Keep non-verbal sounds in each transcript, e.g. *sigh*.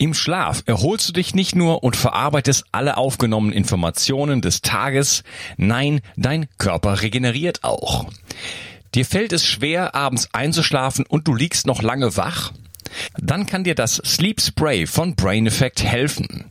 Im Schlaf erholst du dich nicht nur und verarbeitest alle aufgenommenen Informationen des Tages, nein, dein Körper regeneriert auch. Dir fällt es schwer, abends einzuschlafen und du liegst noch lange wach? Dann kann dir das Sleep Spray von Brain Effect helfen.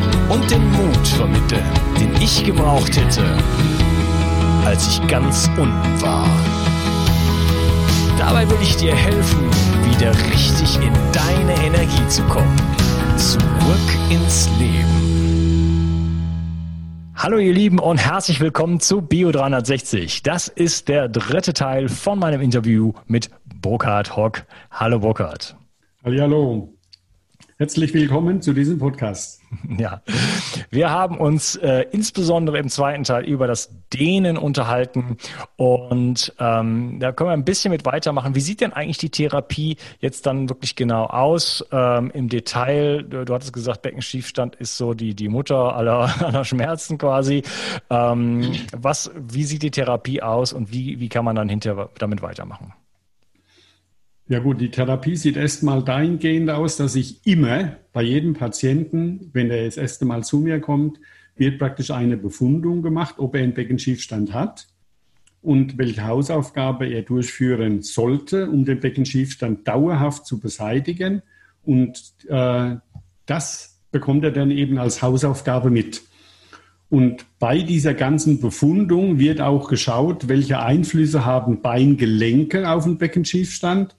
und den Mut vermitteln, den ich gebraucht hätte, als ich ganz unten war. Dabei will ich dir helfen, wieder richtig in deine Energie zu kommen. Zurück ins Leben. Hallo ihr Lieben und herzlich willkommen zu Bio 360. Das ist der dritte Teil von meinem Interview mit Burkhard Hock. Hallo Burkhard. Hallo. Herzlich willkommen zu diesem Podcast. Ja, wir haben uns äh, insbesondere im zweiten Teil über das Dehnen unterhalten und ähm, da können wir ein bisschen mit weitermachen. Wie sieht denn eigentlich die Therapie jetzt dann wirklich genau aus ähm, im Detail? Du, du, hattest gesagt, Beckenschiefstand ist so die, die Mutter aller, *laughs* aller Schmerzen quasi. Ähm, was, wie sieht die Therapie aus und wie, wie kann man dann hinterher damit weitermachen? Ja gut, die Therapie sieht erstmal dahingehend aus, dass ich immer bei jedem Patienten, wenn er das erste Mal zu mir kommt, wird praktisch eine Befundung gemacht, ob er einen Beckenschiefstand hat und welche Hausaufgabe er durchführen sollte, um den Beckenschiefstand dauerhaft zu beseitigen. Und äh, das bekommt er dann eben als Hausaufgabe mit. Und bei dieser ganzen Befundung wird auch geschaut, welche Einflüsse haben Beingelenke auf den Beckenschiefstand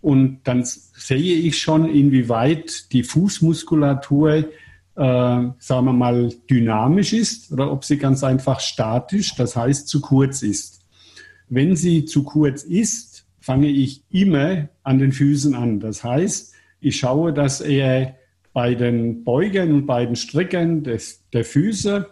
und dann sehe ich schon, inwieweit die Fußmuskulatur, äh, sagen wir mal, dynamisch ist oder ob sie ganz einfach statisch, das heißt zu kurz ist. Wenn sie zu kurz ist, fange ich immer an den Füßen an. Das heißt, ich schaue, dass er bei den Beugern und bei den Streckern des, der Füße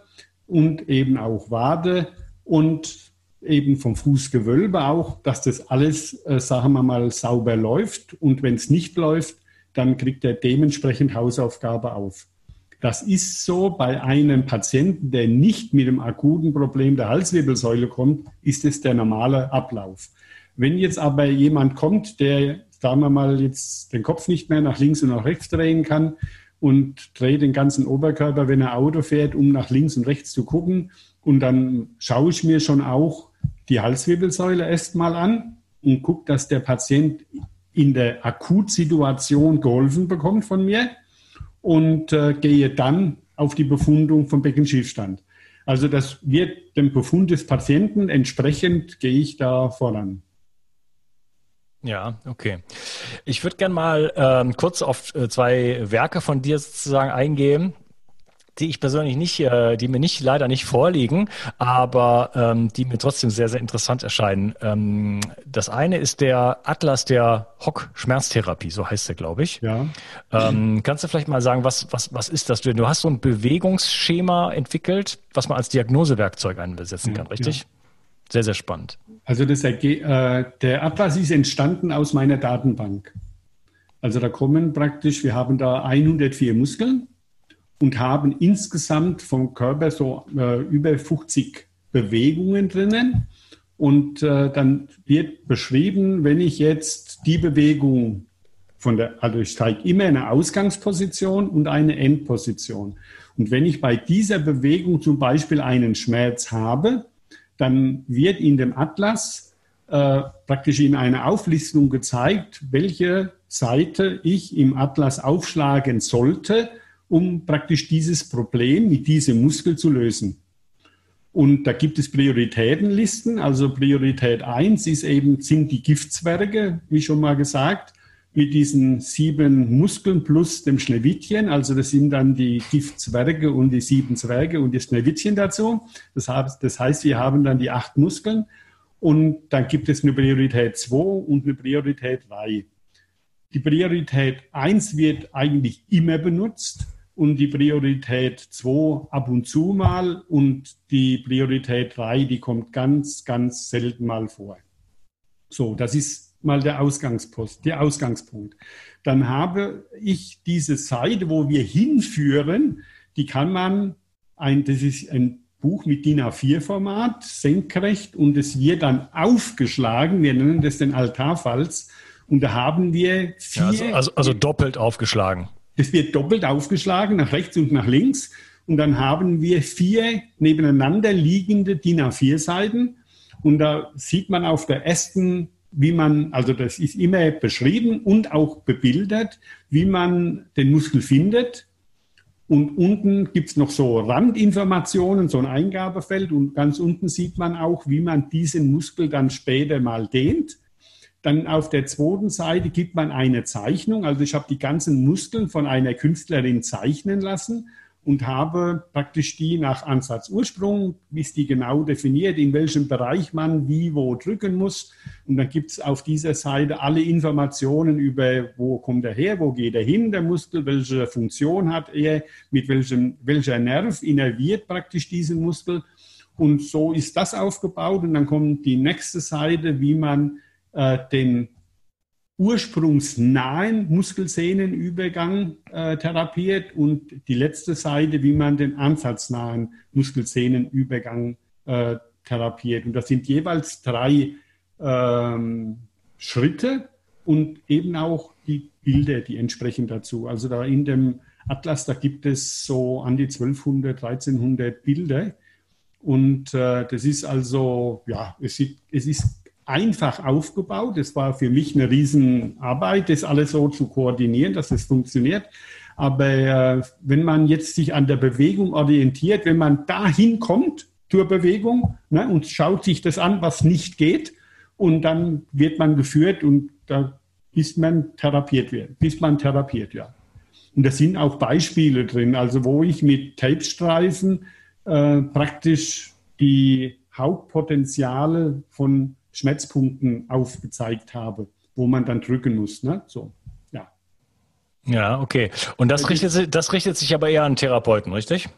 und eben auch Wade und eben vom Fußgewölbe auch, dass das alles, äh, sagen wir mal, sauber läuft. Und wenn es nicht läuft, dann kriegt er dementsprechend Hausaufgabe auf. Das ist so bei einem Patienten, der nicht mit dem akuten Problem der Halswirbelsäule kommt, ist es der normale Ablauf. Wenn jetzt aber jemand kommt, der, sagen wir mal, jetzt den Kopf nicht mehr nach links und nach rechts drehen kann und dreht den ganzen Oberkörper, wenn er Auto fährt, um nach links und rechts zu gucken, und dann schaue ich mir schon auch die Halswirbelsäule erstmal an und gucke, dass der Patient in der Akutsituation geholfen bekommt von mir und äh, gehe dann auf die Befundung vom Beckenschiefstand. Also das wird dem Befund des Patienten entsprechend gehe ich da voran. Ja, okay. Ich würde gerne mal ähm, kurz auf äh, zwei Werke von dir sozusagen eingehen die ich persönlich nicht, äh, die mir nicht leider nicht vorliegen, aber ähm, die mir trotzdem sehr, sehr interessant erscheinen. Ähm, das eine ist der Atlas der Hock-Schmerztherapie, so heißt der, glaube ich. Ja. Ähm, kannst du vielleicht mal sagen, was, was, was ist das? Du hast so ein Bewegungsschema entwickelt, was man als Diagnosewerkzeug einsetzen kann, richtig? Ja. Sehr, sehr spannend. Also das, äh, der Atlas ist entstanden aus meiner Datenbank. Also da kommen praktisch, wir haben da 104 Muskeln und haben insgesamt vom Körper so äh, über 50 Bewegungen drinnen. Und äh, dann wird beschrieben, wenn ich jetzt die Bewegung von der, also ich zeige immer eine Ausgangsposition und eine Endposition. Und wenn ich bei dieser Bewegung zum Beispiel einen Schmerz habe, dann wird in dem Atlas äh, praktisch in einer Auflistung gezeigt, welche Seite ich im Atlas aufschlagen sollte, um praktisch dieses Problem mit diesem Muskel zu lösen. Und da gibt es Prioritätenlisten. Also Priorität 1 ist eben, sind die Giftzwerge, wie schon mal gesagt, mit diesen sieben Muskeln plus dem Schneewittchen. Also das sind dann die Giftzwerge und die sieben Zwerge und das Schneewittchen dazu. Das heißt, wir haben dann die acht Muskeln. Und dann gibt es eine Priorität 2 und eine Priorität 3. Die Priorität 1 wird eigentlich immer benutzt und die Priorität 2 ab und zu mal und die Priorität 3, die kommt ganz, ganz selten mal vor. So, das ist mal der Ausgangspost, der Ausgangspunkt. Dann habe ich diese Seite, wo wir hinführen, die kann man, ein, das ist ein Buch mit DIN A4-Format, senkrecht und es wird dann aufgeschlagen, wir nennen das den Altarfalz und da haben wir vier... Ja, also, also, also doppelt aufgeschlagen. Das wird doppelt aufgeschlagen, nach rechts und nach links. Und dann haben wir vier nebeneinander liegende DIN A4-Seiten. Und da sieht man auf der ersten, wie man, also das ist immer beschrieben und auch bebildert, wie man den Muskel findet. Und unten gibt es noch so Randinformationen, so ein Eingabefeld. Und ganz unten sieht man auch, wie man diesen Muskel dann später mal dehnt. Dann auf der zweiten Seite gibt man eine Zeichnung. Also ich habe die ganzen Muskeln von einer Künstlerin zeichnen lassen und habe praktisch die nach Ansatzursprung, wie ist die genau definiert, in welchem Bereich man wie wo drücken muss. Und dann gibt es auf dieser Seite alle Informationen über, wo kommt er her, wo geht er hin, der Muskel, welche Funktion hat er, mit welchem, welcher Nerv innerviert praktisch diesen Muskel. Und so ist das aufgebaut. Und dann kommt die nächste Seite, wie man äh, den ursprungsnahen Muskelsehnenübergang äh, therapiert und die letzte Seite, wie man den ansatznahen Muskelsehnenübergang äh, therapiert. Und das sind jeweils drei ähm, Schritte und eben auch die Bilder, die entsprechen dazu. Also da in dem Atlas, da gibt es so an die 1200, 1300 Bilder. Und äh, das ist also, ja, es, es ist einfach aufgebaut. Es war für mich eine Riesenarbeit, das alles so zu koordinieren, dass es funktioniert. Aber äh, wenn man jetzt sich an der Bewegung orientiert, wenn man dahin kommt zur Bewegung ne, und schaut sich das an, was nicht geht, und dann wird man geführt und da bis man therapiert wird, bis man therapiert, ja. Und da sind auch Beispiele drin, also wo ich mit Tapestreifen äh, praktisch die Hauptpotenziale von Schmerzpunkten aufgezeigt habe, wo man dann drücken muss. Ne? So, ja. Ja, okay. Und das richtet, sich, das richtet sich aber eher an Therapeuten, richtig?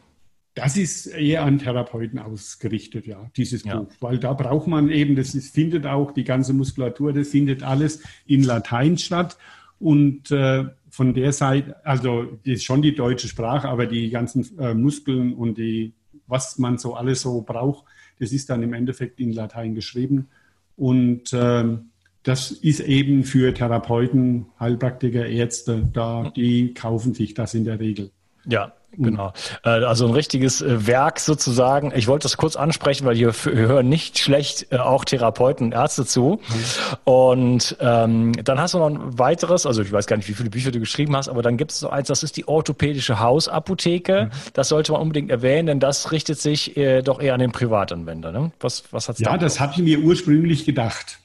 Das ist eher an Therapeuten ausgerichtet, ja, dieses ja. Buch. Weil da braucht man eben, das ist, findet auch die ganze Muskulatur, das findet alles in Latein statt. Und äh, von der Seite, also das ist schon die deutsche Sprache, aber die ganzen äh, Muskeln und die, was man so alles so braucht, das ist dann im Endeffekt in Latein geschrieben. Und ähm, das ist eben für Therapeuten, Heilpraktiker, Ärzte, da, die kaufen sich das in der Regel. Ja, Genau. Äh, also ein richtiges äh, Werk sozusagen. Ich wollte das kurz ansprechen, weil hier hören nicht schlecht äh, auch Therapeuten und Ärzte zu. Mhm. Und ähm, dann hast du noch ein weiteres, also ich weiß gar nicht, wie viele Bücher du geschrieben hast, aber dann gibt es noch eins, das ist die orthopädische Hausapotheke. Mhm. Das sollte man unbedingt erwähnen, denn das richtet sich äh, doch eher an den Privatanwender. Ne? Was, was hat's Ja, da das hatte ich mir ursprünglich gedacht,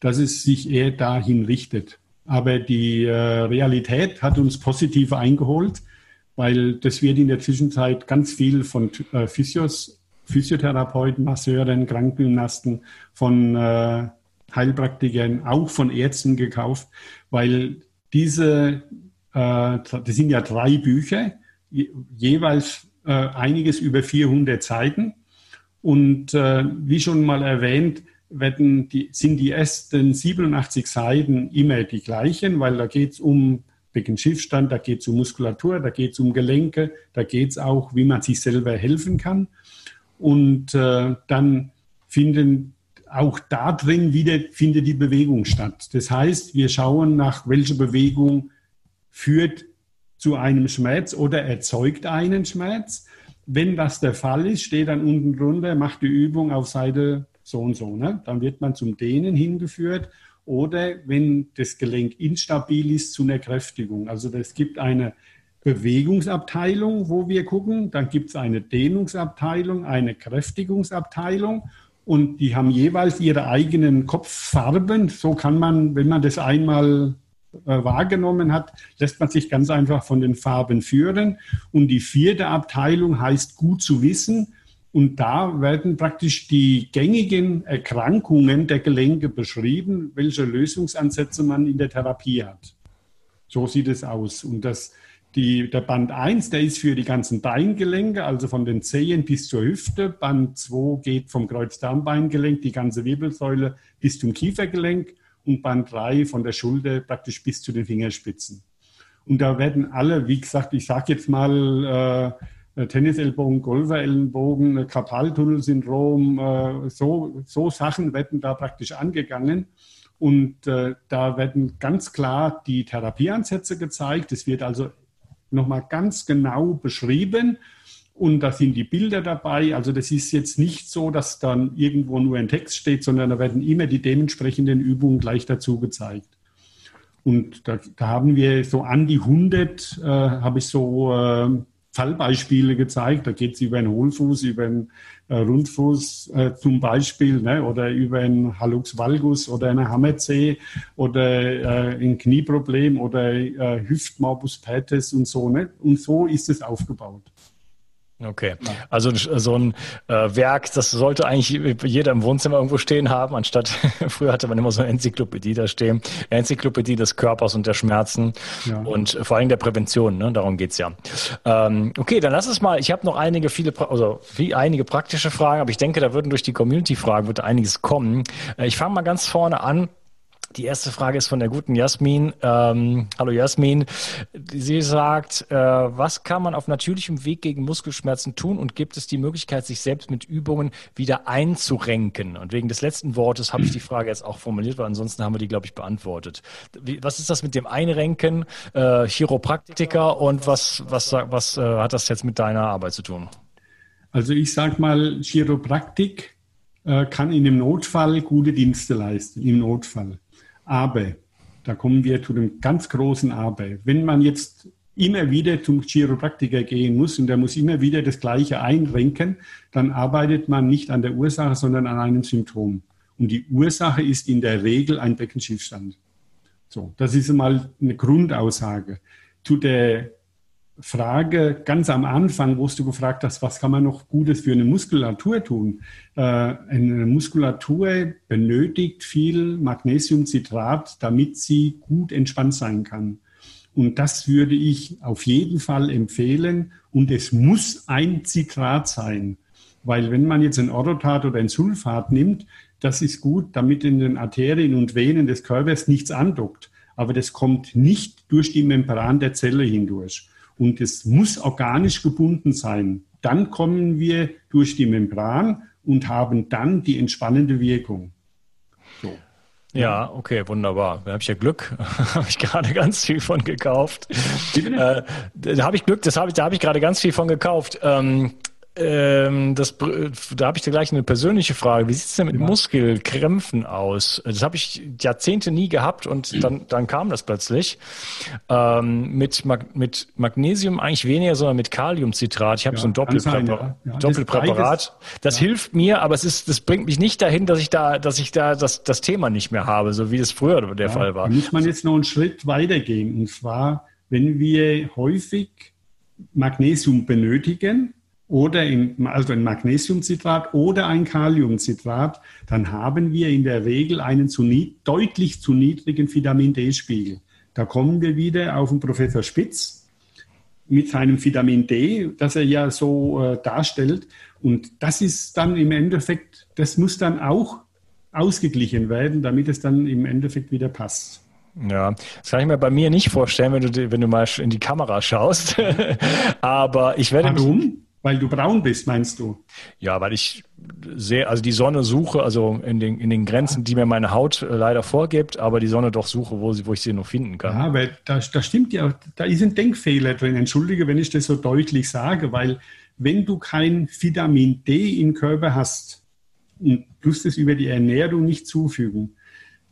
dass es sich eher dahin richtet. Aber die äh, Realität hat uns positiv eingeholt weil das wird in der Zwischenzeit ganz viel von äh, Physios, Physiotherapeuten, Masseuren, Krankengymnasten, von äh, Heilpraktikern, auch von Ärzten gekauft, weil diese, äh, das sind ja drei Bücher, je, jeweils äh, einiges über 400 Seiten. Und äh, wie schon mal erwähnt, werden die, sind die ersten 87 Seiten immer die gleichen, weil da geht es um Beckenschiffstand, da geht es um Muskulatur, da geht es um Gelenke, da geht es auch, wie man sich selber helfen kann. Und äh, dann finden auch da drin wieder findet die Bewegung statt. Das heißt, wir schauen nach, welche Bewegung führt zu einem Schmerz oder erzeugt einen Schmerz. Wenn das der Fall ist, steht dann unten drunter, macht die Übung auf Seite so und so. Ne? Dann wird man zum Dehnen hingeführt oder wenn das Gelenk instabil ist, zu einer Kräftigung. Also es gibt eine Bewegungsabteilung, wo wir gucken, dann gibt es eine Dehnungsabteilung, eine Kräftigungsabteilung und die haben jeweils ihre eigenen Kopffarben. So kann man, wenn man das einmal äh, wahrgenommen hat, lässt man sich ganz einfach von den Farben führen. Und die vierte Abteilung heißt gut zu wissen. Und da werden praktisch die gängigen Erkrankungen der Gelenke beschrieben, welche Lösungsansätze man in der Therapie hat. So sieht es aus. Und das, die, der Band 1, der ist für die ganzen Beingelenke, also von den Zehen bis zur Hüfte. Band 2 geht vom Kreuzdarmbeingelenk, die ganze Wirbelsäule bis zum Kiefergelenk und Band 3 von der Schulter praktisch bis zu den Fingerspitzen. Und da werden alle, wie gesagt, ich sage jetzt mal äh, Tennisellenbogen, Golferellenbogen, Karpaltunnelsyndrom, äh, so, so Sachen werden da praktisch angegangen. Und äh, da werden ganz klar die Therapieansätze gezeigt. Es wird also nochmal ganz genau beschrieben und da sind die Bilder dabei. Also das ist jetzt nicht so, dass dann irgendwo nur ein Text steht, sondern da werden immer die dementsprechenden Übungen gleich dazu gezeigt. Und da, da haben wir so an die 100, äh, habe ich so äh, Fallbeispiele gezeigt. Da geht es über einen Hohlfuß, über einen äh, Rundfuß äh, zum Beispiel ne, oder über einen Hallux valgus oder eine Hammerzeh oder äh, ein Knieproblem oder äh, Hüftmorbus Pates und so. Ne? Und so ist es aufgebaut. Okay, also so ein äh, Werk, das sollte eigentlich jeder im Wohnzimmer irgendwo stehen haben, anstatt *laughs* früher hatte man immer so eine Enzyklopädie da stehen, Enzyklopädie des Körpers und der Schmerzen ja. und vor allem der Prävention, ne? darum geht's ja. Ähm, okay, dann lass es mal, ich habe noch einige, viele, also wie einige praktische Fragen, aber ich denke, da würden durch die Community-Fragen wird einiges kommen. Äh, ich fange mal ganz vorne an. Die erste Frage ist von der guten Jasmin. Ähm, hallo Jasmin. Sie sagt, äh, was kann man auf natürlichem Weg gegen Muskelschmerzen tun und gibt es die Möglichkeit, sich selbst mit Übungen wieder einzurenken? Und wegen des letzten Wortes habe ich die Frage jetzt auch formuliert, weil ansonsten haben wir die, glaube ich, beantwortet. Wie, was ist das mit dem Einrenken, äh, Chiropraktiker und was, was, was äh, hat das jetzt mit deiner Arbeit zu tun? Also ich sage mal, Chiropraktik äh, kann in dem Notfall gute Dienste leisten, im Notfall. Aber, da kommen wir zu dem ganz großen Aber. Wenn man jetzt immer wieder zum Chiropraktiker gehen muss und der muss immer wieder das Gleiche einrenken, dann arbeitet man nicht an der Ursache, sondern an einem Symptom. Und die Ursache ist in der Regel ein Beckenschiefstand. So, das ist einmal eine Grundaussage. Zu der Frage ganz am Anfang, wo du gefragt hast, was kann man noch Gutes für eine Muskulatur tun? Äh, eine Muskulatur benötigt viel Magnesiumcitrat, damit sie gut entspannt sein kann. Und das würde ich auf jeden Fall empfehlen. Und es muss ein Citrat sein. Weil wenn man jetzt ein Orotat oder ein Sulfat nimmt, das ist gut, damit in den Arterien und Venen des Körpers nichts andockt. Aber das kommt nicht durch die Membran der Zelle hindurch und es muss organisch gebunden sein. Dann kommen wir durch die Membran und haben dann die entspannende Wirkung. So. Ja, okay, wunderbar. Da habe ich ja Glück. *laughs* habe ich gerade ganz viel von gekauft. Äh, da habe ich Glück, das habe ich, da habe ich gerade ganz viel von gekauft. Ähm, ähm, das, da habe ich dir gleich eine persönliche Frage. Wie sieht es denn mit ja. Muskelkrämpfen aus? Das habe ich Jahrzehnte nie gehabt und dann, dann kam das plötzlich. Ähm, mit, Mag mit Magnesium eigentlich weniger, sondern mit Kaliumcitrat. Ich habe ja, so ein Doppelpräparat. Ja. Doppelpräparat. Das, das hilft mir, aber es ist, das bringt mich nicht dahin, dass ich da, dass ich da das, das Thema nicht mehr habe, so wie es früher der Fall war. Da muss man jetzt noch einen Schritt weitergehen. Und zwar, wenn wir häufig Magnesium benötigen, oder in, also ein Magnesiumcitrat oder ein Kaliumcitrat, dann haben wir in der Regel einen zu deutlich zu niedrigen Vitamin D-Spiegel. Da kommen wir wieder auf den Professor Spitz mit seinem Vitamin D, das er ja so äh, darstellt. Und das ist dann im Endeffekt, das muss dann auch ausgeglichen werden, damit es dann im Endeffekt wieder passt. Ja, das kann ich mir bei mir nicht vorstellen, wenn du, wenn du mal in die Kamera schaust. *laughs* Aber ich werde. Warum? Weil du braun bist, meinst du? Ja, weil ich sehr, also die Sonne suche, also in den, in den Grenzen, die mir meine Haut äh, leider vorgibt, aber die Sonne doch suche, wo, sie, wo ich sie noch finden kann. Ja, weil da, da stimmt ja, da ist ein Denkfehler drin. Entschuldige, wenn ich das so deutlich sage, weil wenn du kein Vitamin D im Körper hast und tust es über die Ernährung nicht zufügen,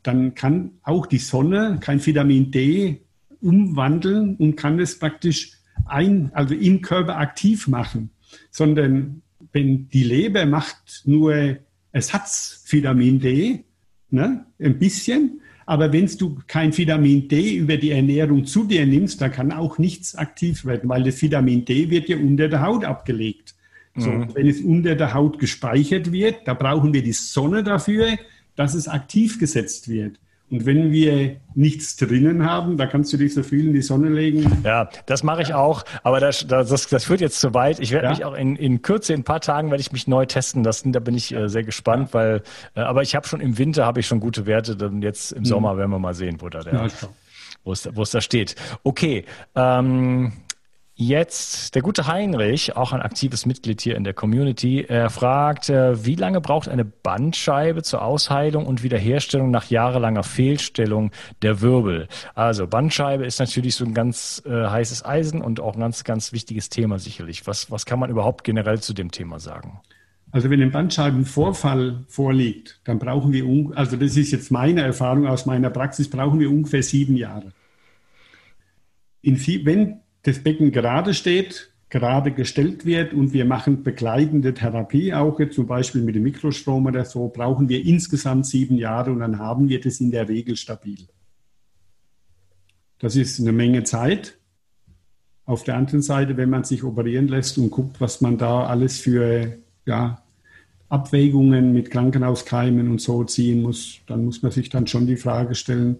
dann kann auch die Sonne kein Vitamin D umwandeln und kann es praktisch ein, also im Körper aktiv machen sondern wenn die Leber macht nur Ersatzvitamin D, ne, ein bisschen, aber wenn du kein Vitamin D über die Ernährung zu dir nimmst, dann kann auch nichts aktiv werden, weil das Vitamin D wird ja unter der Haut abgelegt. So, mhm. Wenn es unter der Haut gespeichert wird, da brauchen wir die Sonne dafür, dass es aktiv gesetzt wird. Und wenn wir nichts drinnen haben, da kannst du dich so viel in die Sonne legen. Ja, das mache ich auch, aber das, das, das führt jetzt zu weit. Ich werde ja. mich auch in, in Kürze, in ein paar Tagen werde ich mich neu testen lassen. Da bin ich äh, sehr gespannt, ja. weil, äh, aber ich habe schon im Winter habe ich schon gute Werte. Dann jetzt im Sommer mhm. werden wir mal sehen, wo da der, ja, wo es da steht. Okay, ähm, Jetzt der gute Heinrich, auch ein aktives Mitglied hier in der Community, er fragt, äh, wie lange braucht eine Bandscheibe zur Ausheilung und Wiederherstellung nach jahrelanger Fehlstellung der Wirbel? Also Bandscheibe ist natürlich so ein ganz äh, heißes Eisen und auch ein ganz, ganz wichtiges Thema sicherlich. Was, was kann man überhaupt generell zu dem Thema sagen? Also wenn ein Bandscheibenvorfall vorliegt, dann brauchen wir, also das ist jetzt meine Erfahrung aus meiner Praxis, brauchen wir ungefähr sieben Jahre. In, wenn das Becken gerade steht, gerade gestellt wird und wir machen begleitende Therapie, auch zum Beispiel mit dem Mikrostrom oder so, brauchen wir insgesamt sieben Jahre und dann haben wir das in der Regel stabil. Das ist eine Menge Zeit. Auf der anderen Seite, wenn man sich operieren lässt und guckt, was man da alles für ja, Abwägungen mit Krankenhauskeimen und so ziehen muss, dann muss man sich dann schon die Frage stellen,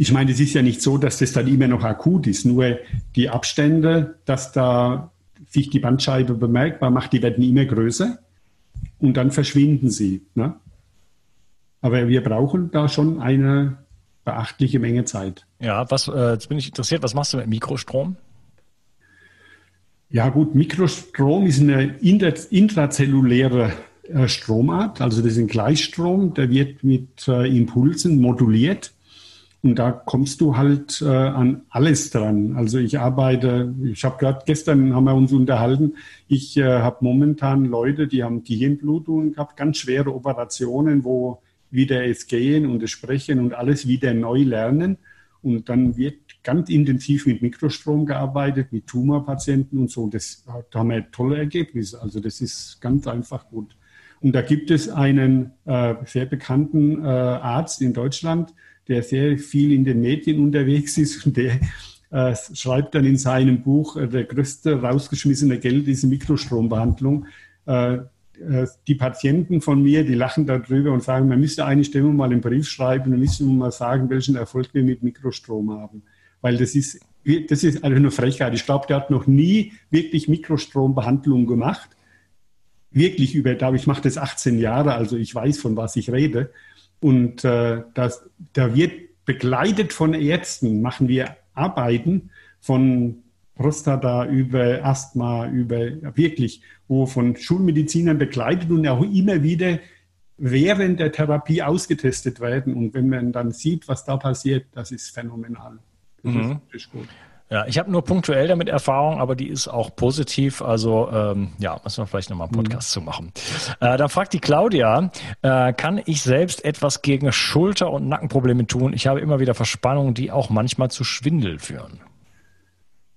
ich meine, es ist ja nicht so, dass das dann immer noch akut ist. Nur die Abstände, dass da sich die Bandscheibe bemerkbar macht, die werden immer größer und dann verschwinden sie. Ne? Aber wir brauchen da schon eine beachtliche Menge Zeit. Ja, was, äh, jetzt bin ich interessiert, was machst du mit Mikrostrom? Ja gut, Mikrostrom ist eine intrazelluläre äh, Stromart, also das ist ein Gleichstrom, der wird mit äh, Impulsen moduliert und da kommst du halt äh, an alles dran. Also ich arbeite, ich habe gerade gestern haben wir uns unterhalten, ich äh, habe momentan Leute, die haben Gehirnblutungen gehabt, ganz schwere Operationen, wo wieder es gehen und es sprechen und alles wieder neu lernen. Und dann wird ganz intensiv mit Mikrostrom gearbeitet, mit Tumorpatienten und so. Das, da haben wir tolle Ergebnisse. Also das ist ganz einfach gut. Und da gibt es einen äh, sehr bekannten äh, Arzt in Deutschland, der sehr viel in den Medien unterwegs ist und der äh, schreibt dann in seinem Buch, äh, der größte rausgeschmissene Geld ist Mikrostrombehandlung. Äh, äh, die Patienten von mir, die lachen darüber und sagen, man müsste eigentlich immer mal einen Brief schreiben, man müsste mal sagen, welchen Erfolg wir mit Mikrostrom haben. Weil das ist, das ist einfach eine Frechheit. Ich glaube, der hat noch nie wirklich Mikrostrombehandlung gemacht. Wirklich über, ich, mache das 18 Jahre, also ich weiß, von was ich rede. Und äh, das, da wird begleitet von Ärzten, machen wir Arbeiten von Prostata über Asthma, über wirklich, wo von Schulmedizinern begleitet und auch immer wieder während der Therapie ausgetestet werden. Und wenn man dann sieht, was da passiert, das ist phänomenal. Das mhm. ist gut. Ja, ich habe nur punktuell damit Erfahrung, aber die ist auch positiv. Also ähm, ja, müssen wir vielleicht nochmal einen Podcast mhm. zu machen. Äh, dann fragt die Claudia, äh, kann ich selbst etwas gegen Schulter- und Nackenprobleme tun? Ich habe immer wieder Verspannungen, die auch manchmal zu Schwindel führen.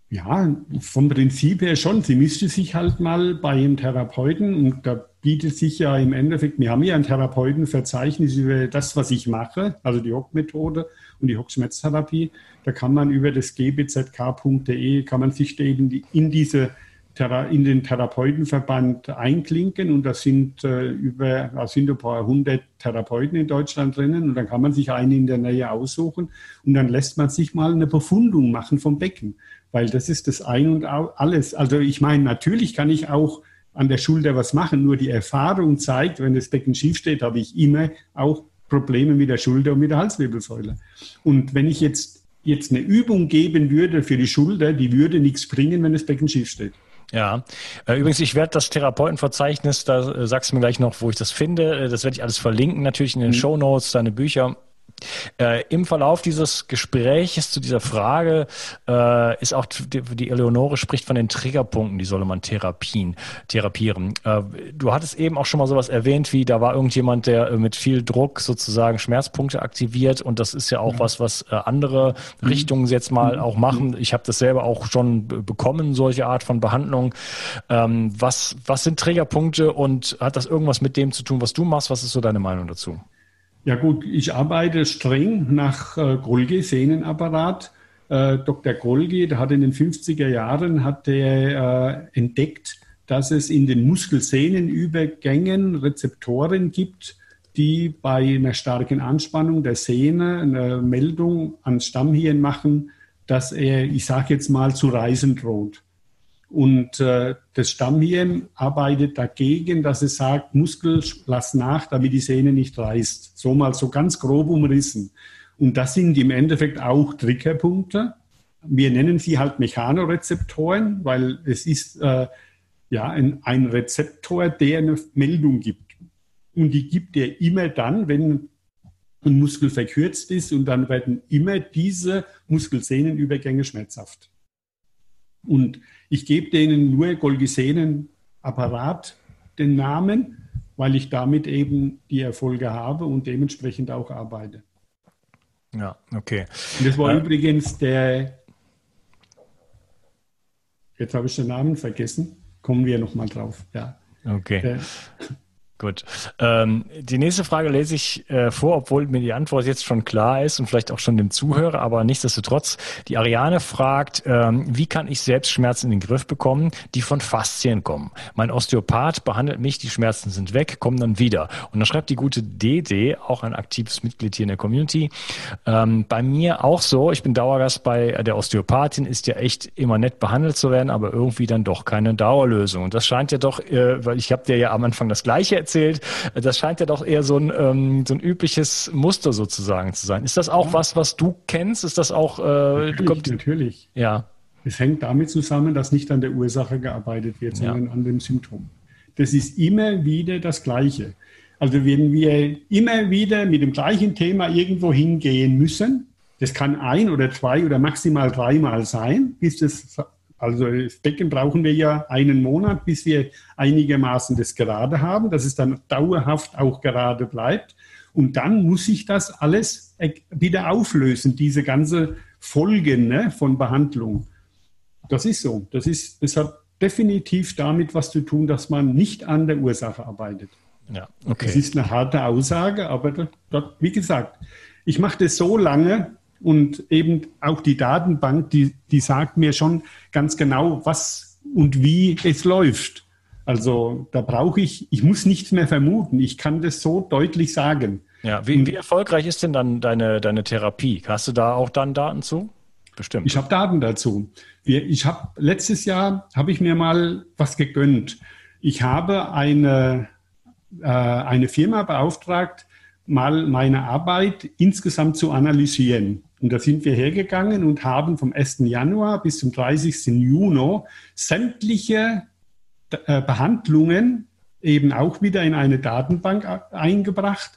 Ja, vom Prinzip her schon. Sie müsste sich halt mal bei einem Therapeuten und da bietet sich ja im Endeffekt, wir haben ja ein Therapeutenverzeichnis über das, was ich mache, also die Hock-Methode und die Hock-Schmerztherapie. Da kann man über das gbzk.de, kann man sich eben in diese in den Therapeutenverband einklinken und da sind äh, über, da sind ein paar hundert Therapeuten in Deutschland drinnen und dann kann man sich einen in der Nähe aussuchen und dann lässt man sich mal eine Befundung machen vom Becken, weil das ist das Ein und alles. Also ich meine, natürlich kann ich auch an der Schulter was machen, nur die Erfahrung zeigt, wenn das Becken schief steht, habe ich immer auch Probleme mit der Schulter und mit der Halswirbelsäule. Und wenn ich jetzt, jetzt eine Übung geben würde für die Schulter, die würde nichts bringen, wenn das Becken schief steht. Ja, äh, übrigens, ich werde das Therapeutenverzeichnis, da äh, sagst du mir gleich noch, wo ich das finde. Äh, das werde ich alles verlinken, natürlich in den mhm. Show Notes, deine Bücher. Äh, Im Verlauf dieses Gespräches zu dieser Frage äh, ist auch die, die Eleonore spricht von den Triggerpunkten, die solle man therapien, therapieren. Äh, du hattest eben auch schon mal sowas erwähnt, wie da war irgendjemand, der äh, mit viel Druck sozusagen Schmerzpunkte aktiviert und das ist ja auch mhm. was, was äh, andere mhm. Richtungen jetzt mal mhm. auch machen. Ich habe das selber auch schon bekommen, solche Art von Behandlung. Ähm, was, was sind Triggerpunkte und hat das irgendwas mit dem zu tun, was du machst? Was ist so deine Meinung dazu? Ja gut, ich arbeite streng nach äh, Golgi, Sehnenapparat. Äh, Dr. Golgi, der hat in den 50er Jahren hat der, äh, entdeckt, dass es in den Muskelsehnenübergängen Rezeptoren gibt, die bei einer starken Anspannung der Sehne eine Meldung ans Stammhirn machen, dass er, ich sage jetzt mal, zu reisen droht. Und äh, das Stammhirn arbeitet dagegen, dass es sagt, Muskel, lass nach, damit die Sehne nicht reißt. So mal so ganz grob umrissen. Und das sind im Endeffekt auch Triggerpunkte. Wir nennen sie halt Mechanorezeptoren, weil es ist äh, ja ein, ein Rezeptor, der eine Meldung gibt. Und die gibt er immer dann, wenn ein Muskel verkürzt ist und dann werden immer diese Muskelsehnenübergänge schmerzhaft. Und ich gebe denen nur Golgisenen Apparat den Namen, weil ich damit eben die Erfolge habe und dementsprechend auch arbeite. Ja, okay. Und das war äh, übrigens der, jetzt habe ich den Namen vergessen, kommen wir nochmal drauf. Ja. Okay. Der, Gut. Ähm, die nächste Frage lese ich äh, vor, obwohl mir die Antwort jetzt schon klar ist und vielleicht auch schon dem Zuhörer, aber nichtsdestotrotz. Die Ariane fragt, ähm, wie kann ich selbst Schmerzen in den Griff bekommen, die von Faszien kommen? Mein Osteopath behandelt mich, die Schmerzen sind weg, kommen dann wieder. Und dann schreibt die gute DD, auch ein aktives Mitglied hier in der Community, ähm, bei mir auch so, ich bin Dauergast bei der Osteopathin, ist ja echt immer nett behandelt zu werden, aber irgendwie dann doch keine Dauerlösung. Und das scheint ja doch, äh, weil ich habe dir ja am Anfang das Gleiche erzählt, erzählt. Das scheint ja doch eher so ein, ähm, so ein übliches Muster sozusagen zu sein. Ist das auch ja. was, was du kennst? Ist das auch... Äh, natürlich, kommt, natürlich. Ja. Es hängt damit zusammen, dass nicht an der Ursache gearbeitet wird, sondern ja. an dem Symptom. Das ist immer wieder das Gleiche. Also wenn wir immer wieder mit dem gleichen Thema irgendwo hingehen müssen, das kann ein oder zwei oder maximal dreimal sein, bis das also das Becken brauchen wir ja einen Monat, bis wir einigermaßen das gerade haben, dass es dann dauerhaft auch gerade bleibt. Und dann muss sich das alles wieder auflösen, diese ganze Folgen ne, von Behandlung. Das ist so. Das, ist, das hat definitiv damit was zu tun, dass man nicht an der Ursache arbeitet. Ja, okay. Das ist eine harte Aussage, aber das, das, wie gesagt, ich mache das so lange, und eben auch die Datenbank, die, die sagt mir schon ganz genau, was und wie es läuft. Also da brauche ich, ich muss nichts mehr vermuten. Ich kann das so deutlich sagen. Ja, wie, wie erfolgreich ist denn dann deine, deine Therapie? Hast du da auch dann Daten zu? Bestimmt. Ich habe Daten dazu. Ich habe letztes Jahr habe ich mir mal was gegönnt. Ich habe eine, äh, eine Firma beauftragt, mal meine Arbeit insgesamt zu analysieren. Und da sind wir hergegangen und haben vom 1. Januar bis zum 30. Juni sämtliche äh, Behandlungen eben auch wieder in eine Datenbank eingebracht,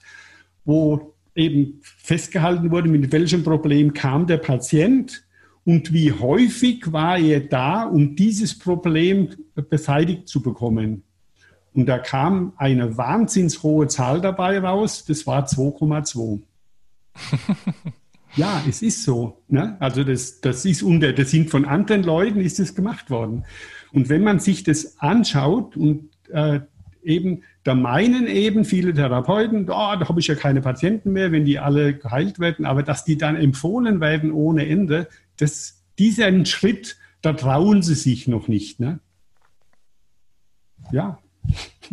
wo eben festgehalten wurde, mit welchem Problem kam der Patient und wie häufig war er da, um dieses Problem beseitigt zu bekommen. Und da kam eine wahnsinnshohe Zahl dabei raus, das war 2,2. *laughs* Ja, es ist so. Ne? Also das, das ist unter, das sind von anderen Leuten ist es gemacht worden. Und wenn man sich das anschaut und äh, eben, da meinen eben viele Therapeuten, oh, da habe ich ja keine Patienten mehr, wenn die alle geheilt werden, aber dass die dann empfohlen werden ohne Ende, das, diesen Schritt, da trauen sie sich noch nicht. Ne? Ja,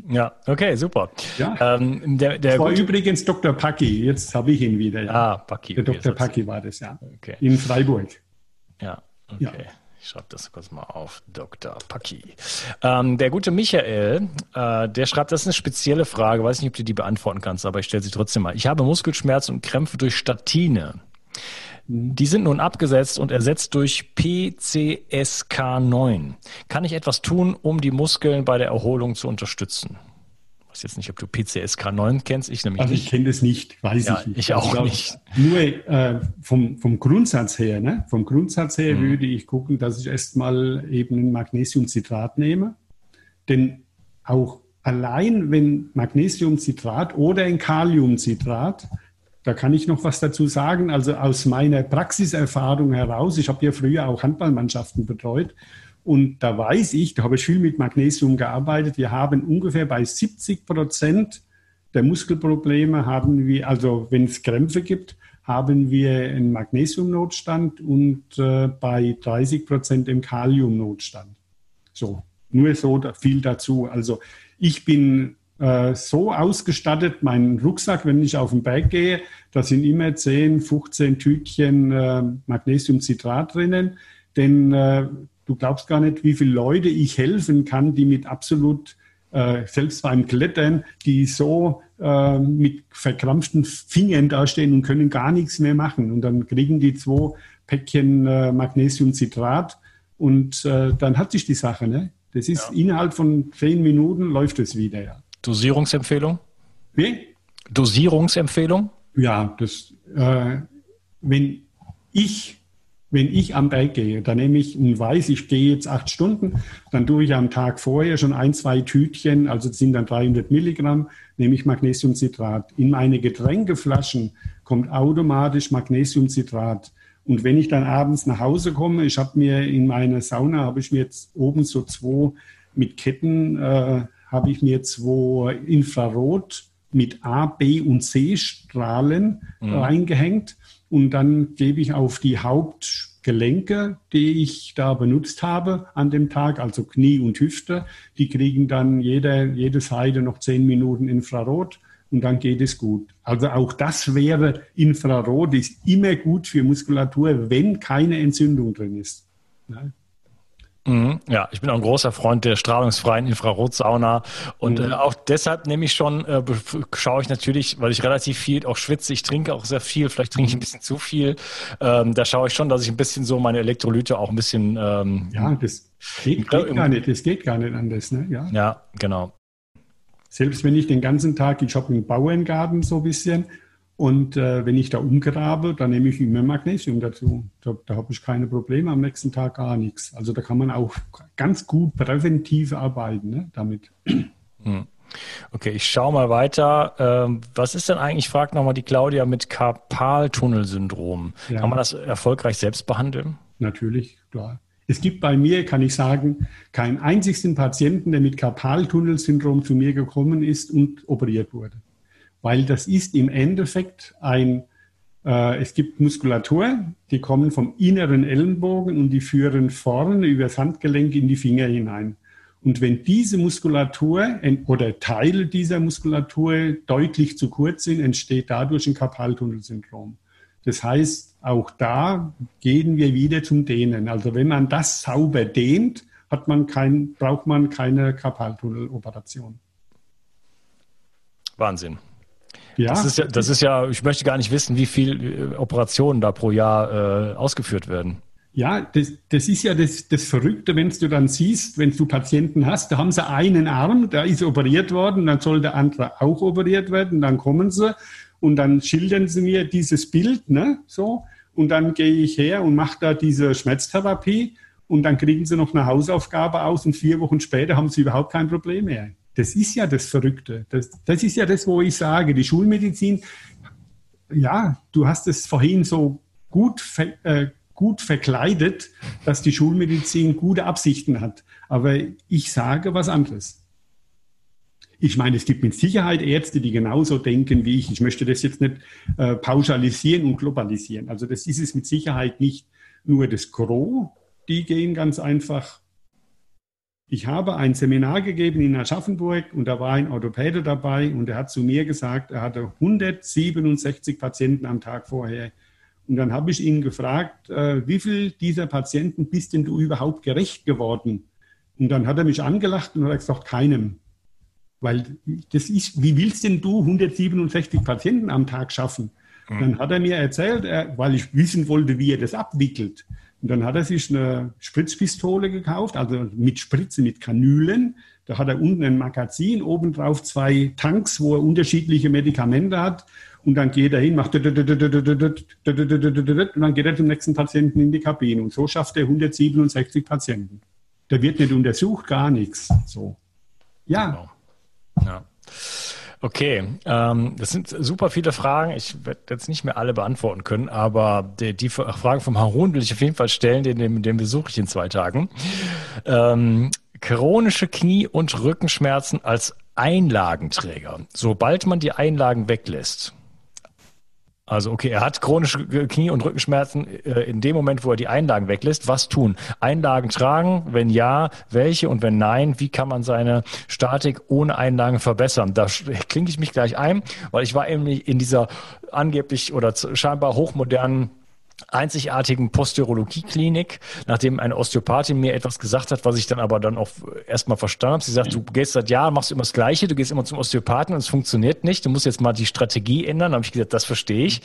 ja, okay, super. Ja. Ähm, der, der das war übrigens Dr. Packi, jetzt habe ich ihn wieder. Ja. Ah, Packi. Der okay, Dr. Packi war das, ja. Okay. In Freiburg. Ja, okay. Ja. Ich schreibe das kurz mal auf, Dr. Paki. Ähm, der gute Michael, äh, der schreibt, das ist eine spezielle Frage, weiß nicht, ob du die beantworten kannst, aber ich stelle sie trotzdem mal. Ich habe Muskelschmerzen und Krämpfe durch Statine. Die sind nun abgesetzt und ersetzt durch PCSK9. Kann ich etwas tun, um die Muskeln bei der Erholung zu unterstützen? Ich weiß jetzt nicht, ob du PCSK9 kennst. Ich nämlich also ich kenne das nicht, weiß ja, ich nicht. Ich auch also nicht. Nur äh, vom, vom Grundsatz her, ne? vom Grundsatz her mhm. würde ich gucken, dass ich erstmal eben ein Magnesiumcitrat nehme. Denn auch allein, wenn Magnesiumcitrat oder ein Kaliumcitrat da kann ich noch was dazu sagen. Also aus meiner Praxiserfahrung heraus, ich habe ja früher auch Handballmannschaften betreut und da weiß ich, da habe ich viel mit Magnesium gearbeitet, wir haben ungefähr bei 70 Prozent der Muskelprobleme haben wir, also wenn es Krämpfe gibt, haben wir einen Magnesiumnotstand und äh, bei 30 Prozent im Kaliumnotstand. So, nur so viel dazu. Also ich bin äh, so ausgestattet, mein Rucksack, wenn ich auf den Berg gehe, da sind immer 10, 15 Tütchen äh, Magnesiumcitrat drinnen, denn äh, du glaubst gar nicht, wie viele Leute ich helfen kann, die mit absolut äh, selbst beim Klettern, die so äh, mit verkrampften Fingern dastehen und können gar nichts mehr machen. Und dann kriegen die zwei Päckchen Magnesiumcitrat und dann hat sich die Sache. Ne? Das ist ja. innerhalb von zehn Minuten läuft es wieder. Ja. Dosierungsempfehlung? Wie? Dosierungsempfehlung? Ja, das, äh, wenn ich wenn ich am Berg gehe, dann nehme ich und weiß, ich gehe jetzt acht Stunden, dann tue ich am Tag vorher schon ein, zwei Tütchen, also das sind dann 300 Milligramm, nehme ich Magnesiumcitrat. In meine Getränkeflaschen kommt automatisch Magnesiumcitrat. Und wenn ich dann abends nach Hause komme, ich habe mir in meiner Sauna, habe ich mir jetzt oben so zwei mit Ketten äh, habe ich mir zwei Infrarot mit A, B und C Strahlen mhm. reingehängt und dann gebe ich auf die Hauptgelenke, die ich da benutzt habe an dem Tag, also Knie und Hüfte, die kriegen dann jede, jede Seite noch zehn Minuten Infrarot und dann geht es gut. Also auch das wäre Infrarot, ist immer gut für Muskulatur, wenn keine Entzündung drin ist. Ja, ich bin auch ein großer Freund der strahlungsfreien Infrarotsauna und mhm. äh, auch deshalb nehme ich schon, äh, schaue ich natürlich, weil ich relativ viel auch schwitze, ich trinke auch sehr viel, vielleicht trinke ich ein mhm. bisschen zu viel, ähm, da schaue ich schon, dass ich ein bisschen so meine Elektrolyte auch ein bisschen... Ähm, ja, das geht, geht gar nicht, das geht gar nicht anders, ne? Ja, ja genau. Selbst wenn ich den ganzen Tag, ich habe einen Bauerngarten so ein bisschen und äh, wenn ich da umgrabe, dann nehme ich immer Magnesium dazu. Da, da habe ich keine Probleme, am nächsten Tag gar nichts. Also da kann man auch ganz gut präventiv arbeiten ne, damit. Hm. Okay, ich schaue mal weiter. Ähm, was ist denn eigentlich, fragt nochmal die Claudia, mit Karpaltunnelsyndrom? Ja. Kann man das erfolgreich selbst behandeln? Natürlich, klar. Es gibt bei mir, kann ich sagen, keinen einzigen Patienten, der mit Karpaltunnelsyndrom zu mir gekommen ist und operiert wurde weil das ist im Endeffekt ein, äh, es gibt Muskulatur, die kommen vom inneren Ellenbogen und die führen vorne über das Handgelenk in die Finger hinein. Und wenn diese Muskulatur oder Teile dieser Muskulatur deutlich zu kurz sind, entsteht dadurch ein Karpaltunnelsyndrom. Das heißt, auch da gehen wir wieder zum Dehnen. Also wenn man das sauber dehnt, hat man kein, braucht man keine Karpaltunneloperation. Wahnsinn. Ja. Das ist ja, das ist ja, ich möchte gar nicht wissen, wie viele äh, Operationen da pro Jahr äh, ausgeführt werden. Ja, das, das ist ja das, das Verrückte, wenn du dann siehst, wenn du Patienten hast, da haben sie einen Arm, der ist operiert worden, dann soll der andere auch operiert werden, dann kommen sie und dann schildern sie mir dieses Bild, ne, so, und dann gehe ich her und mache da diese Schmerztherapie und dann kriegen sie noch eine Hausaufgabe aus und vier Wochen später haben sie überhaupt kein Problem mehr. Das ist ja das Verrückte. Das, das ist ja das, wo ich sage, die Schulmedizin, ja, du hast es vorhin so gut, äh, gut verkleidet, dass die Schulmedizin gute Absichten hat. Aber ich sage was anderes. Ich meine, es gibt mit Sicherheit Ärzte, die genauso denken wie ich. Ich möchte das jetzt nicht äh, pauschalisieren und globalisieren. Also das ist es mit Sicherheit nicht nur das Gros. Die gehen ganz einfach ich habe ein Seminar gegeben in Aschaffenburg und da war ein Orthopäde dabei und er hat zu mir gesagt, er hatte 167 Patienten am Tag vorher Und dann habe ich ihn gefragt, äh, wie viel dieser Patienten bist denn du überhaupt gerecht geworden? Und dann hat er mich angelacht und hat gesagt, keinem. Weil das ist, wie willst denn du 167 Patienten am Tag schaffen? Mhm. Dann hat er mir erzählt, er, weil ich wissen wollte, wie er das abwickelt. Und dann hat er sich eine Spritzpistole gekauft, also mit Spritze, mit Kanülen. Da hat er unten ein Magazin, obendrauf zwei Tanks, wo er unterschiedliche Medikamente hat. Und dann geht er hin, macht und dann geht er zum nächsten Patienten in die Kabine. Und so schafft er 167 Patienten. Da wird nicht untersucht, gar nichts. So. Ja. Ja. Okay, ähm, das sind super viele Fragen. Ich werde jetzt nicht mehr alle beantworten können, aber die, die Frage vom Harun will ich auf jeden Fall stellen, den, den, den besuche ich in zwei Tagen. Ähm, chronische Knie- und Rückenschmerzen als Einlagenträger. Sobald man die Einlagen weglässt, also okay, er hat chronische Knie- und Rückenschmerzen äh, in dem Moment, wo er die Einlagen weglässt. Was tun? Einlagen tragen? Wenn ja, welche? Und wenn nein, wie kann man seine Statik ohne Einlagen verbessern? Da klinge ich mich gleich ein, weil ich war eben in dieser angeblich oder scheinbar hochmodernen einzigartigen Posturologie-Klinik, nachdem eine Osteopathin mir etwas gesagt hat, was ich dann aber dann auch erstmal verstanden habe. Sie sagt, du gehst seit Jahren, machst immer das Gleiche, du gehst immer zum Osteopathen und es funktioniert nicht. Du musst jetzt mal die Strategie ändern. Da habe ich gesagt, das verstehe ich.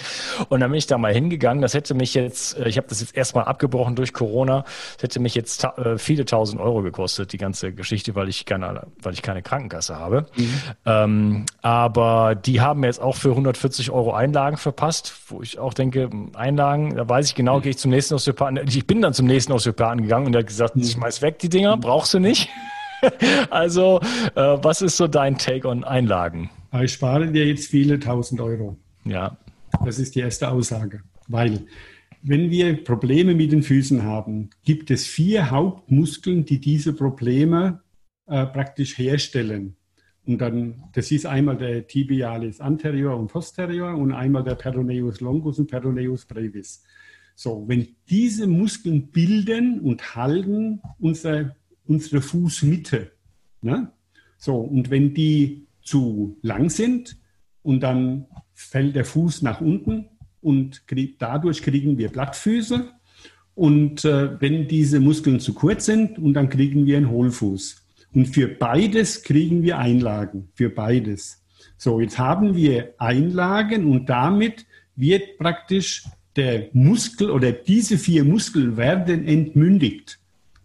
Und dann bin ich da mal hingegangen. Das hätte mich jetzt, äh, ich habe das jetzt erstmal abgebrochen durch Corona. Das hätte mich jetzt ta äh, viele tausend Euro gekostet, die ganze Geschichte, weil ich keine, weil ich keine Krankenkasse habe. Mhm. Ähm, aber die haben mir jetzt auch für 140 Euro Einlagen verpasst, wo ich auch denke, Einlagen, da weiß ich genau, gehe ich zum nächsten Osteopathen. Ich bin dann zum nächsten Osteopathen gegangen und er hat gesagt, ich schmeiß weg die Dinger, brauchst du nicht. *laughs* also, äh, was ist so dein Take on Einlagen? Ich spare dir jetzt viele tausend Euro. Ja. Das ist die erste Aussage. Weil, wenn wir Probleme mit den Füßen haben, gibt es vier Hauptmuskeln, die diese Probleme äh, praktisch herstellen. Und dann, das ist einmal der Tibialis anterior und posterior und einmal der Peroneus longus und Peroneus brevis. So, wenn diese Muskeln bilden und halten unsere, unsere Fußmitte, ne? so, und wenn die zu lang sind und dann fällt der Fuß nach unten und krieg, dadurch kriegen wir Blattfüße und äh, wenn diese Muskeln zu kurz sind und dann kriegen wir einen Hohlfuß. Und für beides kriegen wir Einlagen, für beides. So, jetzt haben wir Einlagen und damit wird praktisch der Muskel oder diese vier Muskeln werden entmündigt.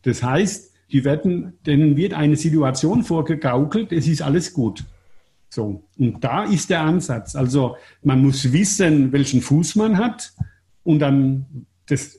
Das heißt, die werden, denen wird eine Situation vorgegaukelt, es ist alles gut. So. Und da ist der Ansatz. Also, man muss wissen, welchen Fuß man hat und dann das,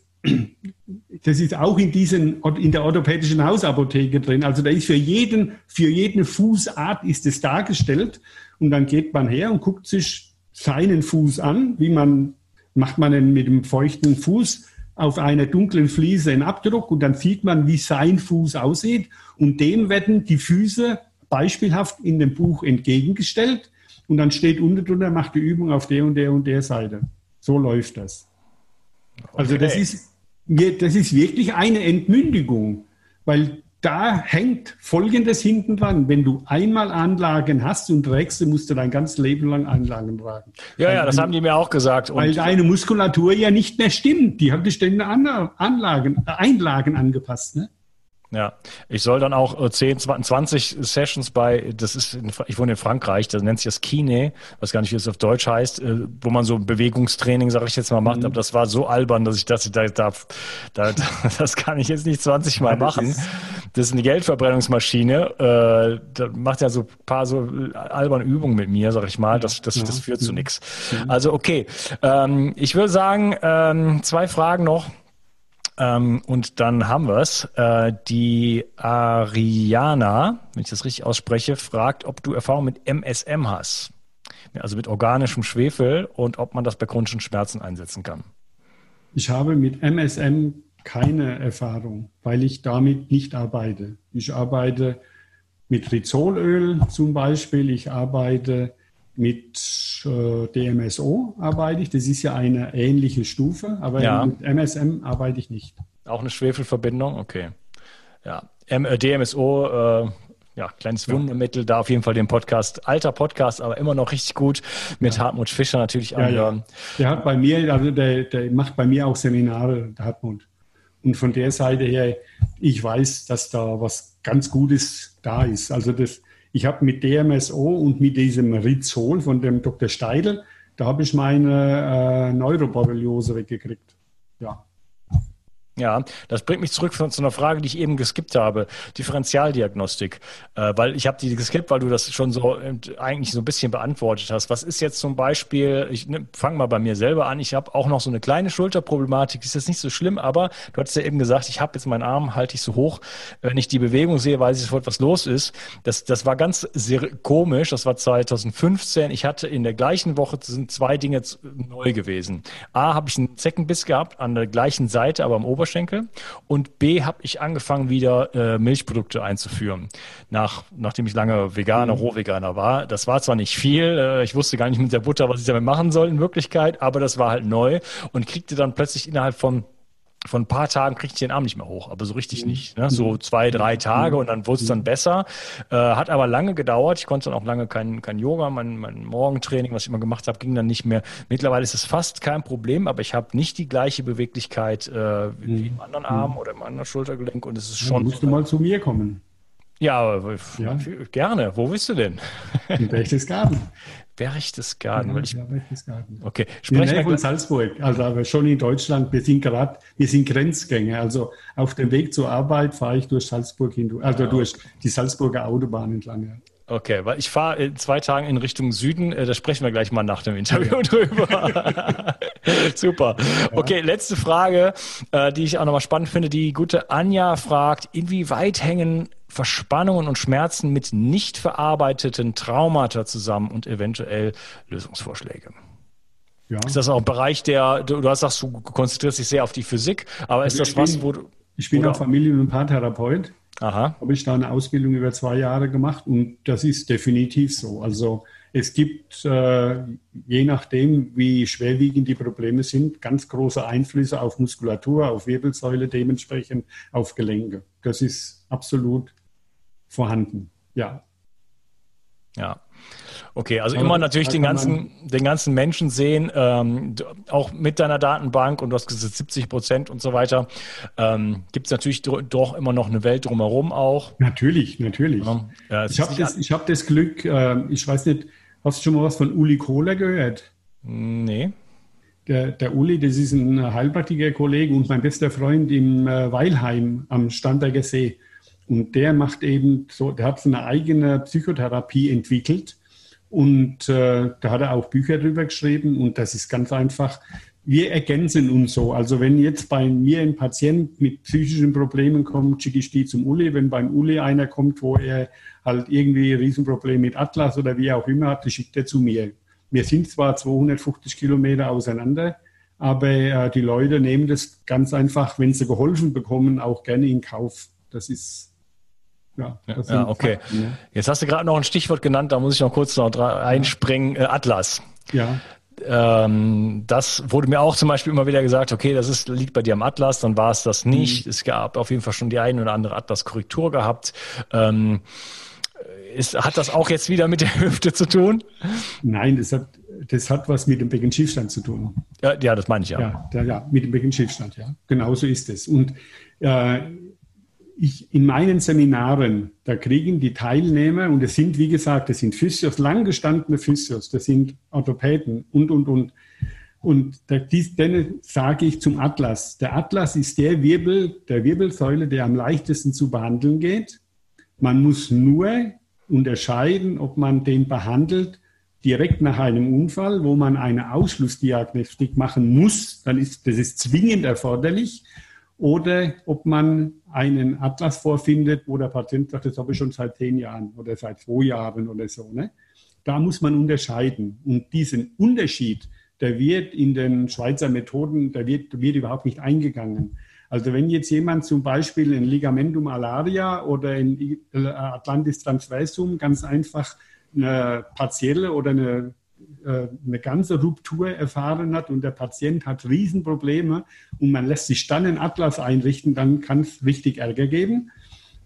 das ist auch in diesen, in der orthopädischen Hausapotheke drin. Also da ist für jeden, für jeden Fußart ist es dargestellt. Und dann geht man her und guckt sich seinen Fuß an, wie man macht man mit dem feuchten Fuß auf einer dunklen Fliese einen Abdruck und dann sieht man, wie sein Fuß aussieht. Und dem werden die Füße beispielhaft in dem Buch entgegengestellt. Und dann steht unten drunter, macht die Übung auf der und der und der Seite. So läuft das. Okay. Also das ist, das ist wirklich eine Entmündigung, weil da hängt Folgendes hinten dran. Wenn du einmal Anlagen hast und trägst, musst du dein ganzes Leben lang Anlagen tragen. Ja, weil ja, das haben die mir auch gesagt. Und weil deine Muskulatur ja nicht mehr stimmt. Die hat dich ständig Anlagen, Einlagen angepasst. Ne? Ja, ich soll dann auch 10, äh, 20 Sessions bei, das ist, in, ich wohne in Frankreich, das nennt sich das Kine, weiß gar nicht, wie es auf Deutsch heißt, äh, wo man so Bewegungstraining, sag ich jetzt mal, macht, mhm. aber das war so albern, dass ich das, da, da, da, *laughs* das kann ich jetzt nicht 20 Mal machen. Das ist eine Geldverbrennungsmaschine, äh, da macht ja so ein paar so alberne Übungen mit mir, sag ich mal, das, das, das führt zu nichts. Also okay, ähm, ich würde sagen, ähm, zwei Fragen noch. Ähm, und dann haben wir es. Äh, die Ariana, wenn ich das richtig ausspreche, fragt, ob du Erfahrung mit MSM hast. Also mit organischem Schwefel und ob man das bei chronischen Schmerzen einsetzen kann. Ich habe mit MSM keine Erfahrung, weil ich damit nicht arbeite. Ich arbeite mit Rizolöl zum Beispiel. Ich arbeite mit DMSO arbeite ich. Das ist ja eine ähnliche Stufe, aber ja. mit MSM arbeite ich nicht. Auch eine Schwefelverbindung? Okay. Ja. Äh, DMSO, äh, ja, kleines Wundermittel, da auf jeden Fall den Podcast, alter Podcast, aber immer noch richtig gut mit ja. Hartmut Fischer natürlich anhören. Ja, Der hat bei mir, also der, der macht bei mir auch Seminare, der Hartmut. Und von der Seite her, ich weiß, dass da was ganz Gutes da ist. Also das, ich habe mit DMSO und mit diesem Rizol von dem Dr. Steidl, da habe ich meine äh, Neuroborreliose weggekriegt. Ja. Ja, das bringt mich zurück zu einer Frage, die ich eben geskippt habe. Differentialdiagnostik. Äh, weil ich habe die geskippt, weil du das schon so äh, eigentlich so ein bisschen beantwortet hast. Was ist jetzt zum Beispiel, ich ne, fange mal bei mir selber an, ich habe auch noch so eine kleine Schulterproblematik, ist jetzt nicht so schlimm, aber du hattest ja eben gesagt, ich habe jetzt meinen Arm, halte ich so hoch. Wenn ich die Bewegung sehe, weiß ich sofort, was los ist. Das, das war ganz sehr komisch, das war 2015. Ich hatte in der gleichen Woche sind zwei Dinge neu gewesen. A, habe ich einen Zeckenbiss gehabt an der gleichen Seite, aber am Ober Oberschenkel. Und B, habe ich angefangen, wieder äh, Milchprodukte einzuführen. Nach, nachdem ich lange Veganer, mhm. Rohveganer war. Das war zwar nicht viel, äh, ich wusste gar nicht mit der Butter, was ich damit machen soll in Wirklichkeit, aber das war halt neu und kriegte dann plötzlich innerhalb von von ein paar Tagen kriegte ich den Arm nicht mehr hoch, aber so richtig mhm. nicht. Ne? So zwei, drei Tage und dann wurde es dann mhm. besser. Äh, hat aber lange gedauert. Ich konnte dann auch lange kein, kein Yoga, mein, mein Morgentraining, was ich immer gemacht habe, ging dann nicht mehr. Mittlerweile ist es fast kein Problem, aber ich habe nicht die gleiche Beweglichkeit äh, wie im anderen Arm oder im anderen Schultergelenk und es ist schon. Ja, musst du mal zu mir kommen. Ja, ja, gerne. Wo bist du denn? In Berchtesgaden. *laughs* Berchtesgaden. Ja, ich, ja, Berchtesgaden. Okay, sprechen wir von Salzburg, also aber schon in Deutschland. Wir sind gerade, wir sind Grenzgänger. Also auf dem Weg zur Arbeit fahre ich durch Salzburg hin, also ah, durch die Salzburger Autobahn entlang. Ja. Okay, weil ich fahre in zwei Tagen in Richtung Süden. Äh, da sprechen wir gleich mal nach dem Interview ja. drüber. *laughs* Super. Okay, letzte Frage, äh, die ich auch nochmal spannend finde. Die gute Anja fragt, inwieweit hängen Verspannungen und Schmerzen mit nicht verarbeiteten Traumata zusammen und eventuell Lösungsvorschläge. Ja. Ist das auch ein Bereich, der, du, hast gesagt, du konzentrierst dich sehr auf die Physik, aber ist das was, wo du. Ich bin auch Familien- und Paartherapeut. Aha. Habe ich da eine Ausbildung über zwei Jahre gemacht und das ist definitiv so. Also es gibt, äh, je nachdem, wie schwerwiegend die Probleme sind, ganz große Einflüsse auf Muskulatur, auf Wirbelsäule, dementsprechend auf Gelenke. Das ist absolut vorhanden. Ja. Ja. Okay, also Aber immer natürlich den ganzen, den ganzen Menschen sehen, ähm, auch mit deiner Datenbank und du hast gesagt 70 Prozent und so weiter. Ähm, Gibt es natürlich doch immer noch eine Welt drumherum auch. Natürlich, natürlich. Ja, ich habe das, hab das Glück, äh, ich weiß nicht, hast du schon mal was von Uli Kohler gehört? Nee. Der, der Uli, das ist ein Heilpraktiker-Kollege und mein bester Freund im äh, Weilheim am Starnberger See. Und der macht eben so, der hat so eine eigene Psychotherapie entwickelt und äh, da hat er auch Bücher drüber geschrieben und das ist ganz einfach. Wir ergänzen uns so. Also wenn jetzt bei mir ein Patient mit psychischen Problemen kommt, schicke ich die zum Uli. Wenn beim Uli einer kommt, wo er halt irgendwie ein Riesenproblem mit Atlas oder wie auch immer hat, schickt er zu mir. Wir sind zwar 250 Kilometer auseinander, aber äh, die Leute nehmen das ganz einfach, wenn sie geholfen bekommen, auch gerne in Kauf. Das ist ja, ja okay. Fakten, ne? Jetzt hast du gerade noch ein Stichwort genannt, da muss ich noch kurz noch einspringen. Äh, Atlas. Ja. Ähm, das wurde mir auch zum Beispiel immer wieder gesagt, okay, das ist, liegt bei dir am Atlas, dann war es das nicht. Mhm. Es gab auf jeden Fall schon die eine oder andere Atlas-Korrektur gehabt. Ähm, ist, hat das auch jetzt wieder mit der *laughs* Hüfte zu tun? Nein, das hat, das hat was mit dem Beckenschiefstand zu tun. Ja, ja das meine ich ja. Ja, der, ja mit dem Beckenschiefstand, ja. Genauso ist es. Und äh, ich, in meinen Seminaren, da kriegen die Teilnehmer, und es sind, wie gesagt, das sind Physios, langgestandene Physios, das sind Orthopäden und, und, und. Und da, dies, denen sage ich zum Atlas. Der Atlas ist der Wirbel, der Wirbelsäule, der am leichtesten zu behandeln geht. Man muss nur unterscheiden, ob man den behandelt direkt nach einem Unfall, wo man eine Ausschlussdiagnostik machen muss, dann ist das ist zwingend erforderlich oder ob man einen Atlas vorfindet, wo der Patient sagt, das habe ich schon seit zehn Jahren oder seit zwei Jahren oder so. Ne? Da muss man unterscheiden. Und diesen Unterschied, der wird in den Schweizer Methoden, der wird, wird überhaupt nicht eingegangen. Also wenn jetzt jemand zum Beispiel ein Ligamentum alaria oder ein Atlantis transversum ganz einfach eine partielle oder eine eine ganze Ruptur erfahren hat und der Patient hat Riesenprobleme und man lässt sich dann einen Atlas einrichten, dann kann es richtig Ärger geben.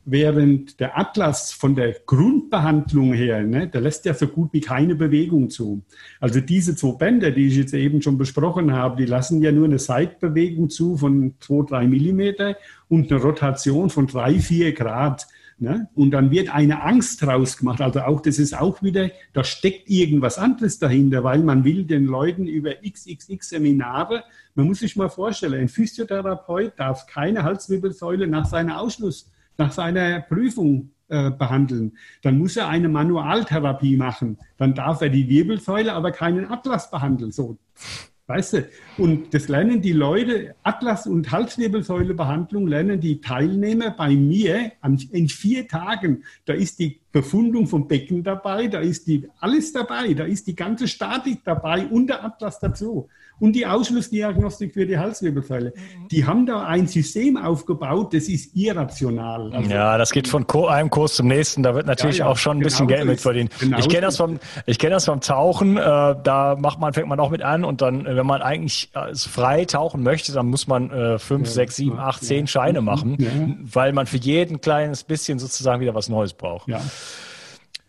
während der Atlas von der Grundbehandlung her, ne, der lässt ja so gut wie keine Bewegung zu. Also diese zwei Bänder, die ich jetzt eben schon besprochen habe, die lassen ja nur eine Seitbewegung zu von zwei, drei Millimeter und eine Rotation von drei, vier Grad. Ne? Und dann wird eine Angst draus gemacht. Also auch das ist auch wieder, da steckt irgendwas anderes dahinter, weil man will den Leuten über XXX Seminare, man muss sich mal vorstellen, ein Physiotherapeut darf keine Halswirbelsäule nach seiner Ausschluss, nach seiner Prüfung äh, behandeln. Dann muss er eine Manualtherapie machen. Dann darf er die Wirbelsäule, aber keinen Atlas behandeln. So, Weißt du? Und das lernen die Leute, Atlas- und Halswirbelsäulebehandlung lernen die Teilnehmer bei mir in vier Tagen. Da ist die Befundung vom Becken dabei, da ist die, alles dabei, da ist die ganze Statik dabei und der Atlas dazu und die Ausschlussdiagnostik für die Halswirbelsäule. Mhm. Die haben da ein System aufgebaut, das ist irrational. Also ja, das geht von einem Kurs zum nächsten. Da wird natürlich ja, ja, auch schon ein genau bisschen Geld mit verdient. Genau ich kenne das vom, ich kenne das vom Tauchen. Äh, da macht man, fängt man auch mit an und dann, wenn man eigentlich äh, frei tauchen möchte, dann muss man äh, fünf, ja, sechs, sieben, acht, zehn Scheine machen, weil man für jeden kleines bisschen sozusagen wieder was Neues braucht. Ja.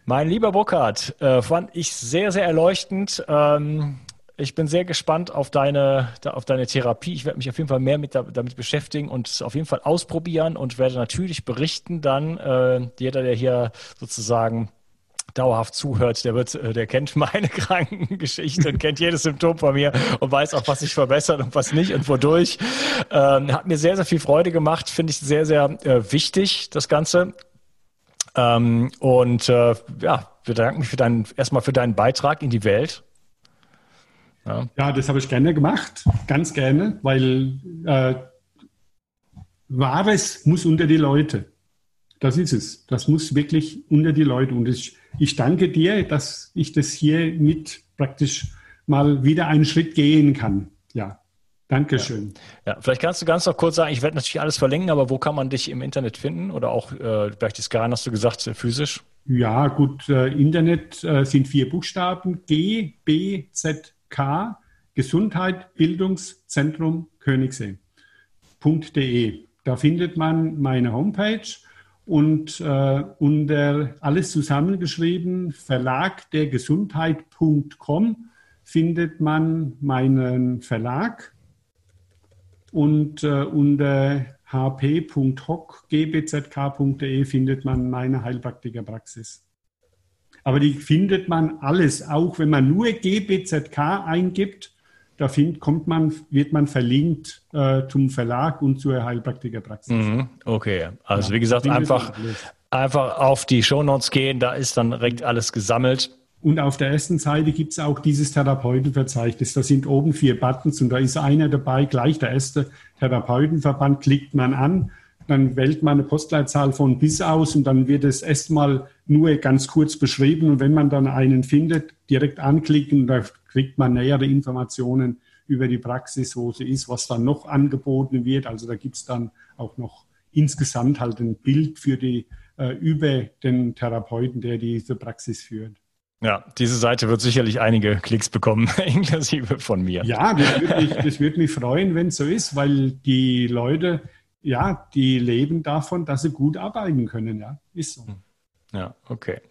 Mein lieber Burkhard, äh, fand ich sehr, sehr erleuchtend. Ähm, ich bin sehr gespannt auf deine, auf deine Therapie. Ich werde mich auf jeden Fall mehr mit, damit beschäftigen und auf jeden Fall ausprobieren und werde natürlich berichten dann. Äh, jeder, der hier sozusagen dauerhaft zuhört, der wird, äh, der kennt meine *laughs* Krankengeschichte und kennt jedes Symptom von mir und weiß auch, was sich verbessert und was nicht und wodurch. Ähm, hat mir sehr, sehr viel Freude gemacht, finde ich sehr, sehr äh, wichtig, das Ganze. Ähm, und äh, ja, bedanke mich für deinen, erstmal für deinen Beitrag in die Welt ja, ja das habe ich gerne gemacht, ganz gerne, weil äh, Wahres muss unter die Leute. Das ist es. Das muss wirklich unter die Leute. Und ich, ich danke dir, dass ich das hier mit praktisch mal wieder einen Schritt gehen kann. Ja. Dankeschön. Ja. ja, vielleicht kannst du ganz noch kurz sagen, ich werde natürlich alles verlinken, aber wo kann man dich im Internet finden? Oder auch, äh, vielleicht die Scan hast du gesagt, physisch? Ja, gut, äh, Internet äh, sind vier Buchstaben, G, B, Z, K Gesundheit Bildungszentrum Königssee.de. Da findet man meine Homepage und äh, unter alles zusammengeschrieben Verlag der Gesundheit.com findet man meinen Verlag und äh, unter hp.hoc gbzk.de findet man meine Heilpraktikerpraxis. Aber die findet man alles, auch wenn man nur GBZK eingibt, da find, kommt man, wird man verlinkt äh, zum Verlag und zur Heilpraktikerpraxis. Mhm, okay, also ja, wie gesagt, einfach, einfach auf die Shownotes gehen, da ist dann direkt alles gesammelt. Und auf der ersten Seite gibt es auch dieses Therapeutenverzeichnis. Da sind oben vier Buttons und da ist einer dabei, gleich der erste Therapeutenverband, klickt man an dann wählt man eine Postleitzahl von bis aus und dann wird es erstmal nur ganz kurz beschrieben. Und wenn man dann einen findet, direkt anklicken, da kriegt man nähere Informationen über die Praxis, wo sie ist, was dann noch angeboten wird. Also da gibt es dann auch noch insgesamt halt ein Bild für die äh, über den Therapeuten, der diese Praxis führt. Ja, diese Seite wird sicherlich einige Klicks bekommen, *laughs* inklusive von mir. Ja, das würde mich, das würde mich freuen, wenn es so ist, weil die Leute, ja, die leben davon, dass sie gut arbeiten können. Ja, ist so. Ja, okay.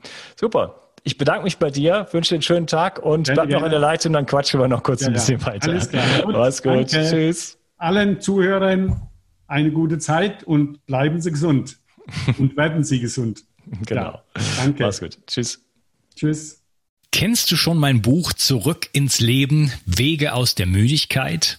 Super. Ich bedanke mich bei dir, wünsche dir einen schönen Tag und bleib noch in der Leitung, dann quatschen wir noch kurz ja, ein bisschen ja. weiter. Alles klar. Gut, Mach's gut. Danke. Tschüss. Allen Zuhörern eine gute Zeit und bleiben Sie gesund. *laughs* und werden Sie gesund. Genau. Ja, danke. Mach's gut. Tschüss. Tschüss. Kennst du schon mein Buch Zurück ins Leben, Wege aus der Müdigkeit?